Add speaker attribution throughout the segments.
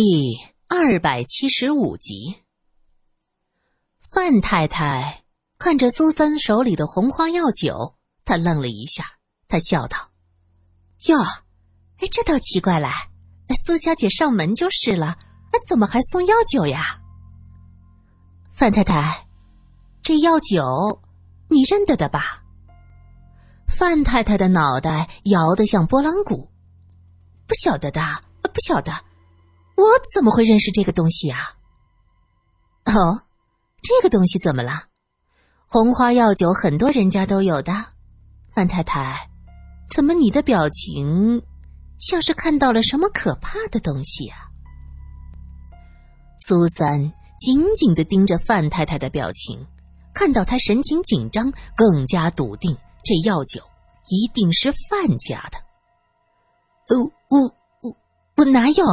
Speaker 1: 第二百七十五集，范太太看着苏三手里的红花药酒，她愣了一下，她笑道：“哟，哎，这倒奇怪了，苏小姐上门就是了，怎么还送药酒呀？”范太太，这药酒你认得的吧？范太太的脑袋摇得像拨浪鼓，不晓得的，不晓得。我怎么会认识这个东西啊？哦，这个东西怎么了？红花药酒很多人家都有的。范太太，怎么你的表情像是看到了什么可怕的东西啊？苏三紧紧的盯着范太太的表情，看到她神情紧张，更加笃定这药酒一定是范家的。呃，我我我哪有？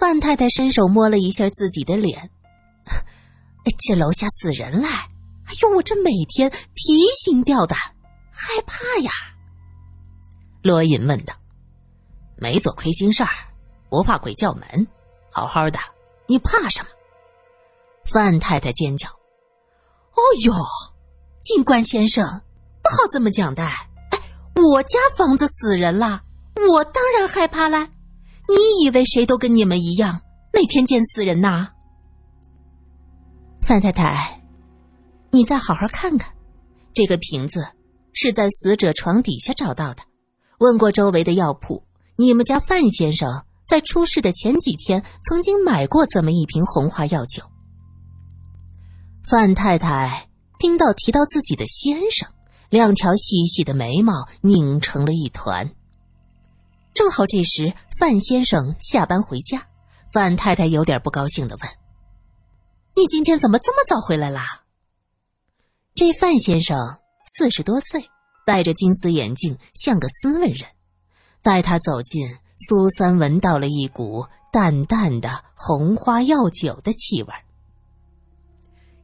Speaker 1: 范太太伸手摸了一下自己的脸，这楼下死人来！哎呦，我这每天提心吊胆，害怕呀。罗隐问道：“没做亏心事儿，不怕鬼叫门，好好的，你怕什么？”范太太尖叫：“哦呦，警官先生，不好这么讲的！哎，我家房子死人了，我当然害怕啦。”你以为谁都跟你们一样，每天见死人呐？范太太，你再好好看看，这个瓶子是在死者床底下找到的。问过周围的药铺，你们家范先生在出事的前几天曾经买过这么一瓶红花药酒。范太太听到提到自己的先生，两条细细的眉毛拧成了一团。正好这时，范先生下班回家，范太太有点不高兴的问：“你今天怎么这么早回来啦？”这范先生四十多岁，戴着金丝眼镜，像个斯文人。待他走近，苏三闻到了一股淡淡的红花药酒的气味。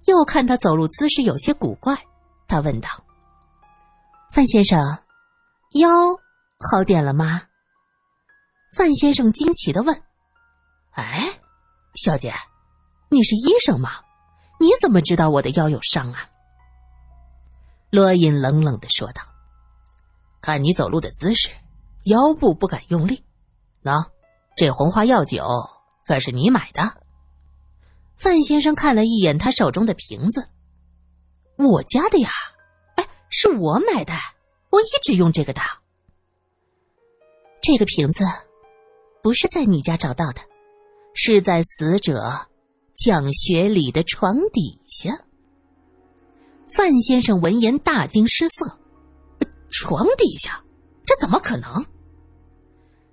Speaker 1: 又看他走路姿势有些古怪，他问道：“范先生，腰好点了吗？”范先生惊奇的问：“哎，小姐，你是医生吗？你怎么知道我的腰有伤啊？”罗隐冷冷的说道：“看你走路的姿势，腰部不敢用力。喏，这红花药酒可是你买的。”范先生看了一眼他手中的瓶子：“我家的呀，哎，是我买的，我一直用这个的。这个瓶子。”不是在你家找到的，是在死者蒋学礼的床底下。范先生闻言大惊失色：“床底下？这怎么可能？”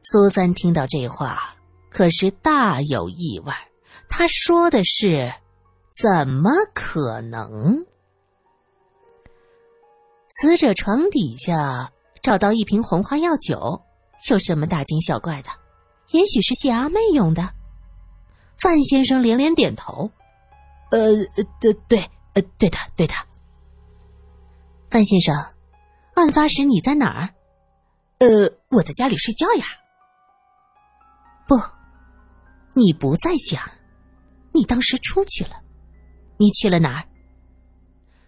Speaker 1: 苏三听到这话，可是大有意外。他说的是：“怎么可能？”死者床底下找到一瓶红花药酒，有什么大惊小怪的？也许是谢阿妹用的，范先生连连点头。呃，对对，呃，对的，对的。范先生，案发时你在哪儿？呃，我在家里睡觉呀。不，你不在家，你当时出去了。你去了哪儿？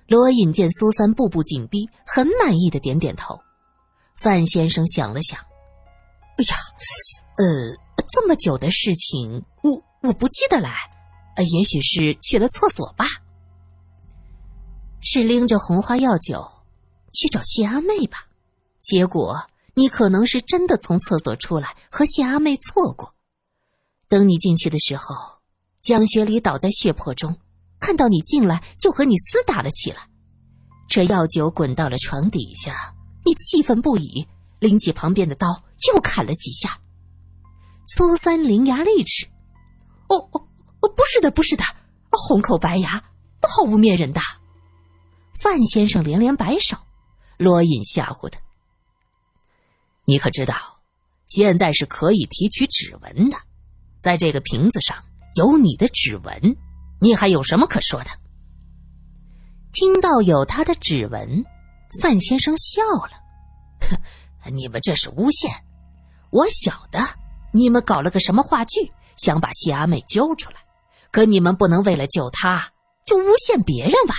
Speaker 1: 罗隐见苏三步步紧逼，很满意的点点头。范先生想了想，哎呀。呃，这么久的事情，我我不记得了，呃，也许是去了厕所吧。是拎着红花药酒去找谢阿妹吧？结果你可能是真的从厕所出来，和谢阿妹错过。等你进去的时候，蒋学礼倒在血泊中，看到你进来就和你厮打了起来。这药酒滚到了床底下，你气愤不已，拎起旁边的刀又砍了几下。苏三伶牙俐齿，哦哦哦，不是的，不是的，红口白牙，不好污蔑人的。范先生连连摆手，罗隐吓唬他：“你可知道，现在是可以提取指纹的，在这个瓶子上有你的指纹，你还有什么可说的？”听到有他的指纹，范先生笑了：“哼，你们这是诬陷，我晓得。”你们搞了个什么话剧，想把谢阿妹揪出来，可你们不能为了救她就诬陷别人吧？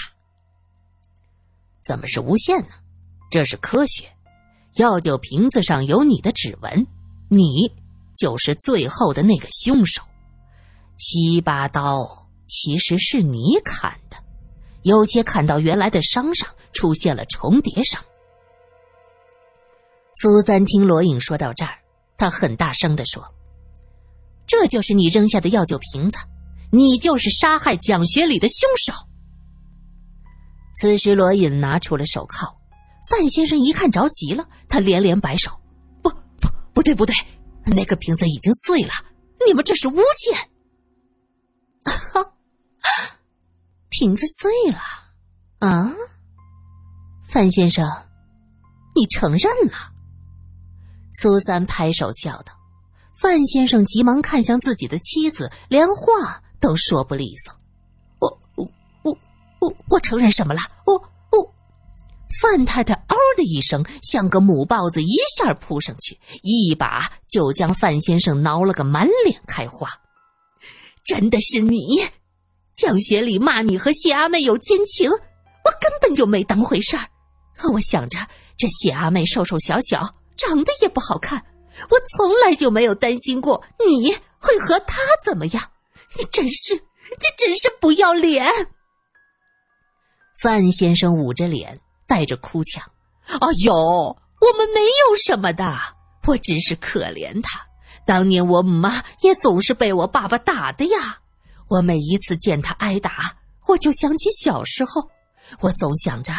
Speaker 1: 怎么是诬陷呢？这是科学。药酒瓶子上有你的指纹，你就是最后的那个凶手。七八刀其实是你砍的，有些砍到原来的伤上，出现了重叠伤。苏三听罗隐说到这儿，他很大声的说：“这就是你扔下的药酒瓶子，你就是杀害蒋学礼的凶手。”此时，罗隐拿出了手铐。范先生一看着急了，他连连摆手：“不不不对不对，那个瓶子已经碎了，你们这是诬陷。”瓶子碎了啊！范先生，你承认了？苏三拍手笑道。范先生急忙看向自己的妻子，连话都说不利索：“我我我我我承认什么了？我我。”范太太嗷的一声，像个母豹子，一下扑上去，一把就将范先生挠了个满脸开花。真的是你，蒋学礼骂你和谢阿妹有奸情，我根本就没当回事儿。我想着这谢阿妹瘦瘦小小，长得也不好看，我从来就没有担心过你会和他怎么样。你真是，你真是不要脸！范先生捂着脸。带着哭腔：“哎呦，我们没有什么的，我只是可怜他。当年我姆妈也总是被我爸爸打的呀。我每一次见他挨打，我就想起小时候，我总想着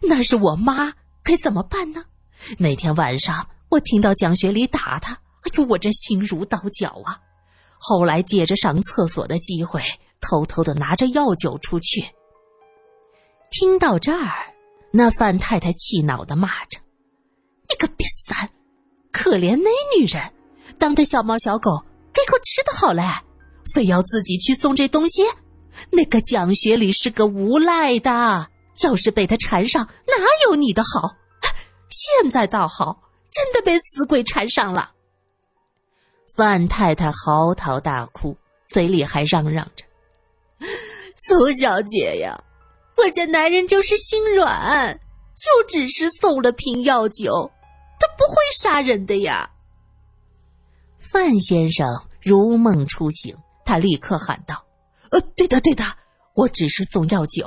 Speaker 1: 那是我妈，该怎么办呢？那天晚上我听到蒋学礼打他，哎呦，我这心如刀绞啊！后来借着上厕所的机会，偷偷的拿着药酒出去。听到这儿。”那范太太气恼的骂着：“你个瘪三，可怜那女人，当她小猫小狗给口吃的好嘞，非要自己去送这东西。那个蒋学礼是个无赖的，要是被他缠上，哪有你的好？现在倒好，真的被死鬼缠上了。”范太太嚎啕大哭，嘴里还嚷嚷着：“苏小姐呀！”我这男人就是心软，就只是送了瓶药酒，他不会杀人的呀。范先生如梦初醒，他立刻喊道：“呃，对的，对的，我只是送药酒，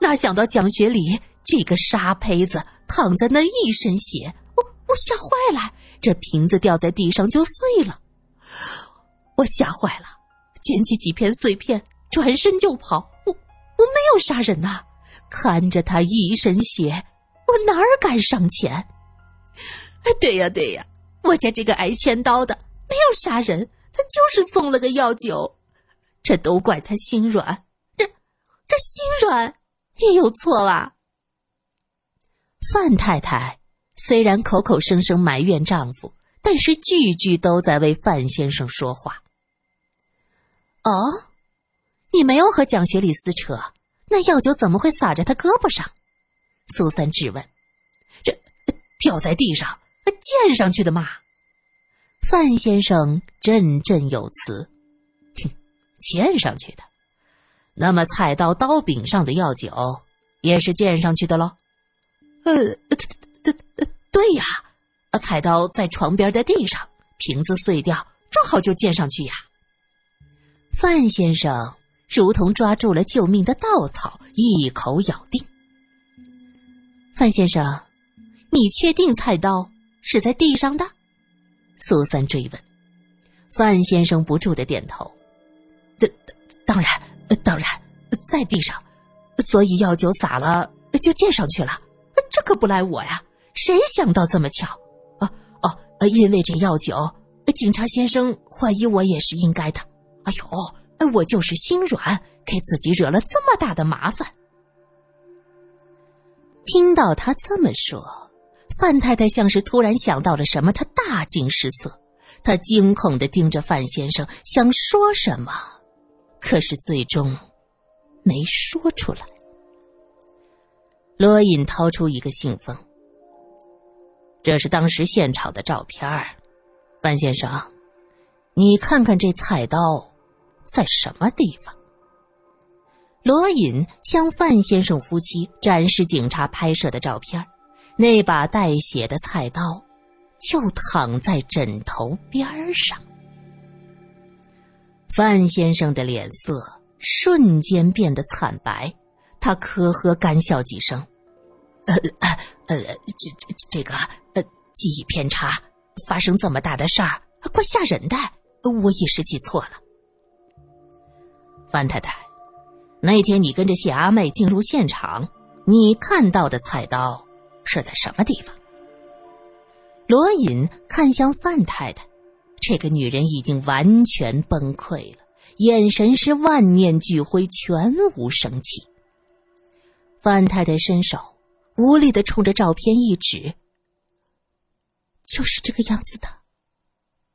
Speaker 1: 哪想到蒋学礼这个沙胚子躺在那一身血，我我吓坏了，这瓶子掉在地上就碎了，我吓坏了，捡起几片碎片，转身就跑。”我我没有杀人呐，看着他一身血，我哪儿敢上前？对呀对呀，我家这个挨千刀的没有杀人，他就是送了个药酒，这都怪他心软，这这心软也有错吧？范太太虽然口口声声埋怨丈夫，但是句句都在为范先生说话。哦。你没有和蒋学礼撕扯，那药酒怎么会洒在他胳膊上？苏三质问。这掉在地上，溅上去的嘛？范先生振振有词。哼，溅上去的。那么菜刀刀柄上的药酒也是溅上去的喽？呃，对对对呀，菜刀在床边的地上，瓶子碎掉，正好就溅上去呀。范先生。如同抓住了救命的稻草，一口咬定。范先生，你确定菜刀是在地上的？苏三追问。范先生不住的点头。当当然，当然，在地上，所以药酒洒了就溅上去了。可不赖我呀，谁想到这么巧？哦哦，因为这药酒，警察先生怀疑我也是应该的。哎呦！我就是心软，给自己惹了这么大的麻烦。听到他这么说，范太太像是突然想到了什么，她大惊失色，她惊恐的盯着范先生，想说什么，可是最终没说出来。罗隐掏出一个信封，这是当时现场的照片范先生。你看看这菜刀在什么地方？”罗隐向范先生夫妻展示警察拍摄的照片，那把带血的菜刀就躺在枕头边上。范先生的脸色瞬间变得惨白，他呵呵干笑几声：“呃呃呃，这这这个呃，记忆偏差，发生这么大的事儿，怪吓人的，我一时记错了。”范太太，那天你跟着谢阿妹进入现场，你看到的菜刀是在什么地方？罗隐看向范太太。这个女人已经完全崩溃了，眼神是万念俱灰，全无生气。范太太伸手无力的冲着照片一指：“就是这个样子的，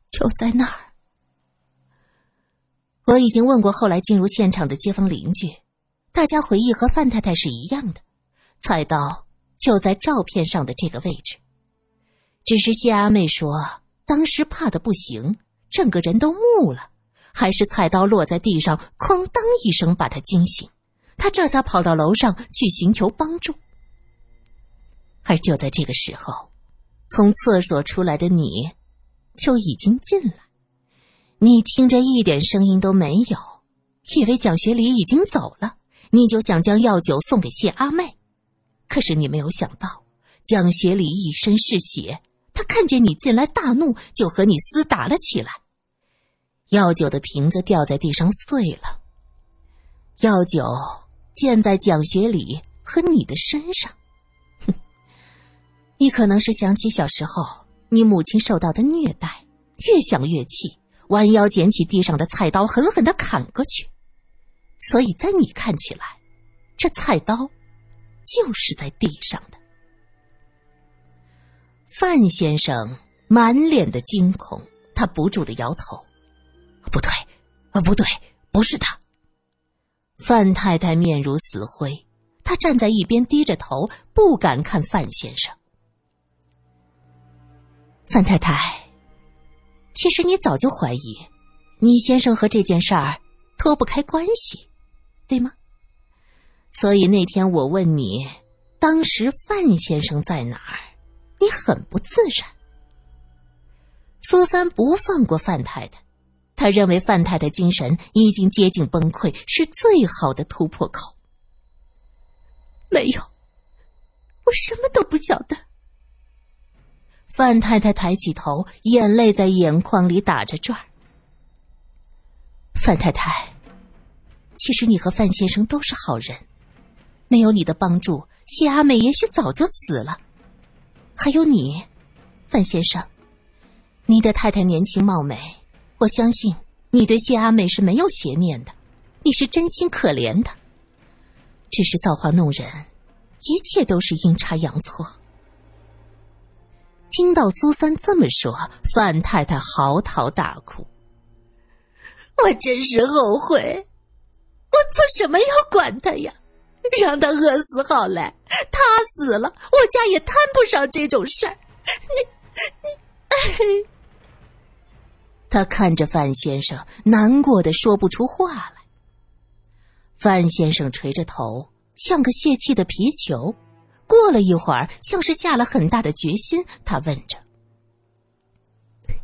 Speaker 1: 就在那儿。”我已经问过后来进入现场的街坊邻居，大家回忆和范太太是一样的，菜刀就在照片上的这个位置。只是谢阿妹说。当时怕的不行，整个人都木了，还是菜刀落在地上，哐当一声把她惊醒，他这才跑到楼上去寻求帮助。而就在这个时候，从厕所出来的你，就已经进来。你听着一点声音都没有，以为蒋学礼已经走了，你就想将药酒送给谢阿妹，可是你没有想到，蒋学礼一身是血。他看见你进来，大怒，就和你厮打了起来。药酒的瓶子掉在地上碎了，药酒溅在蒋学礼和你的身上。哼，你可能是想起小时候你母亲受到的虐待，越想越气，弯腰捡起地上的菜刀，狠狠的砍过去。所以在你看起来，这菜刀就是在地上的。范先生满脸的惊恐，他不住的摇头：“不对，啊，不对，不是他。”范太太面如死灰，她站在一边低着头，不敢看范先生。范太太，其实你早就怀疑，你先生和这件事儿脱不开关系，对吗？所以那天我问你，当时范先生在哪儿？你很不自然。苏三不放过范太太，他认为范太太精神已经接近崩溃，是最好的突破口。没有，我什么都不晓得。范太太抬起头，眼泪在眼眶里打着转儿。范太太，其实你和范先生都是好人，没有你的帮助，谢阿美也许早就死了。还有你，范先生，你的太太年轻貌美，我相信你对谢阿美是没有邪念的，你是真心可怜的。只是造化弄人，一切都是阴差阳错。听到苏三这么说，范太太嚎啕大哭。我真是后悔，我做什么要管他呀？让他饿死好了，他死了，我家也摊不上这种事儿。你你，他看着范先生，难过的说不出话来。范先生垂着头，像个泄气的皮球。过了一会儿，像是下了很大的决心，他问着：“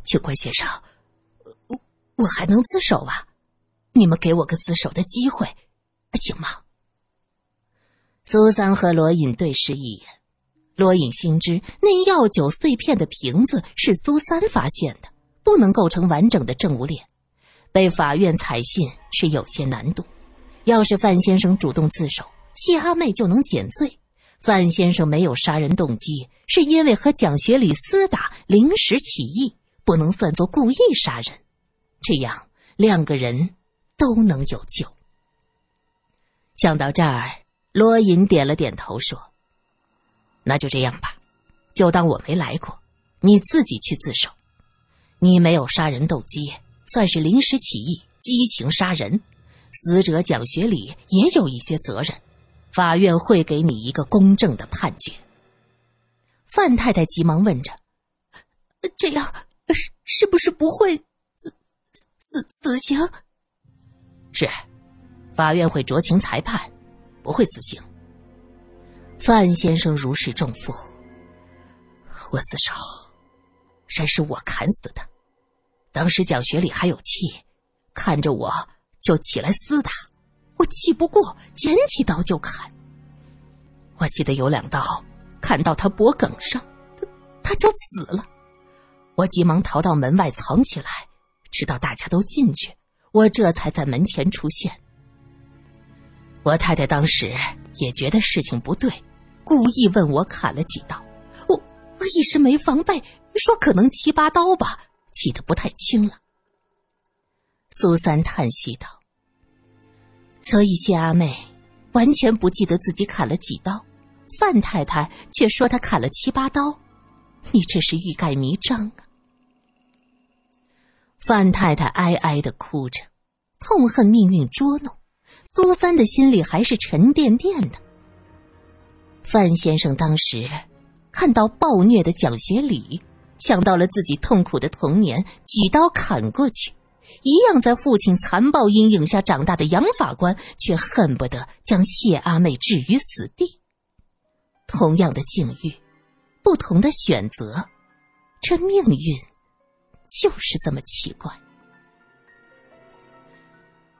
Speaker 1: 警官先生，我我还能自首啊？你们给我个自首的机会，行吗？”苏三和罗隐对视一眼，罗隐心知那药酒碎片的瓶子是苏三发现的，不能构成完整的证物链，被法院采信是有些难度。要是范先生主动自首，谢阿妹就能减罪。范先生没有杀人动机，是因为和蒋学礼厮打，临时起意，不能算作故意杀人。这样两个人都能有救。想到这儿。罗隐点了点头，说：“那就这样吧，就当我没来过，你自己去自首。你没有杀人动机，算是临时起意，激情杀人。死者蒋学礼也有一些责任，法院会给你一个公正的判决。”范太太急忙问着：“这样是是不是不会死死死刑？
Speaker 2: 是，法院会酌情裁判，不会死刑。
Speaker 1: 范先生如释重负。我自首，人是我砍死的。当时蒋学礼还有气，看着我就起来厮打，我气不过，捡起刀就砍。我记得有两刀砍到他脖颈上，他他就死了。我急忙逃到门外藏起来，直到大家都进去，我这才在门前出现。我太太当时也觉得事情不对，故意问我砍了几刀，我我一时没防备，说可能七八刀吧，记得不太清了。苏三叹息道：“所以谢阿妹完全不记得自己砍了几刀，范太太却说她砍了七八刀，你这是欲盖弥彰啊！”范太太哀哀的哭着，痛恨命运捉弄。苏三的心里还是沉甸甸的。范先生当时看到暴虐的蒋学礼，想到了自己痛苦的童年，举刀砍过去。一样在父亲残暴阴影下长大的杨法官，却恨不得将谢阿妹置于死地。同样的境遇，不同的选择，这命运。就是这么奇怪。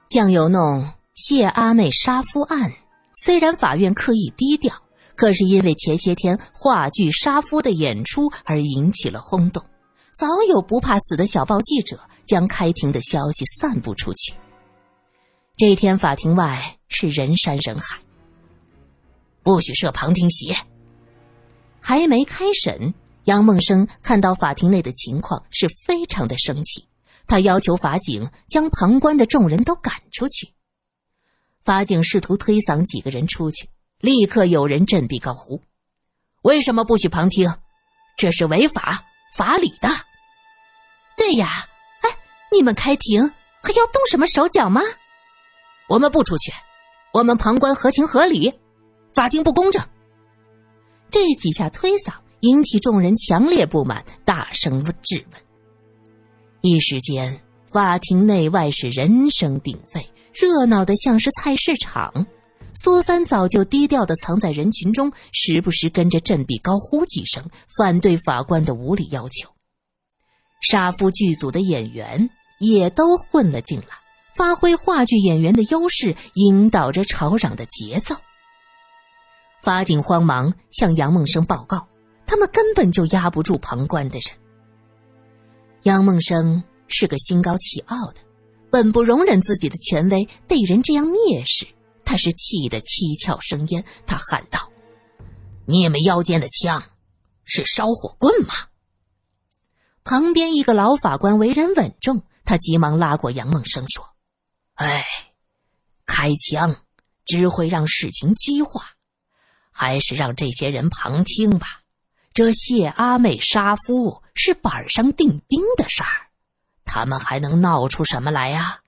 Speaker 1: 酱油弄谢阿妹杀夫案，虽然法院刻意低调，可是因为前些天话剧《杀夫》的演出而引起了轰动。早有不怕死的小报记者将开庭的消息散布出去。这天法庭外是人山人海，不许设旁听席。还没开审。杨梦生看到法庭内的情况是非常的生气，他要求法警将旁观的众人都赶出去。法警试图推搡几个人出去，立刻有人振臂高呼：“为什么不许旁听？这是违法法理的。”对呀，哎，你们开庭还要动什么手脚吗？我们不出去，我们旁观合情合理，法庭不公正。这几下推搡。引起众人强烈不满，大声质问。一时间，法庭内外是人声鼎沸，热闹的像是菜市场。苏三早就低调的藏在人群中，时不时跟着振臂高呼几声，反对法官的无理要求。杀夫剧组的演员也都混了进来，发挥话剧演员的优势，引导着吵嚷的节奏。法警慌忙向杨梦生报告。他们根本就压不住旁观的人。杨梦生是个心高气傲的，本不容忍自己的权威被人这样蔑视，他是气得七窍生烟。他喊道：“你们腰间的枪是烧火棍吗？”旁边一个老法官为人稳重，他急忙拉过杨梦生说：“哎，开枪只会让事情激化，还是让这些人旁听吧。”这谢阿妹杀夫是板上钉钉的事儿，他们还能闹出什么来呀？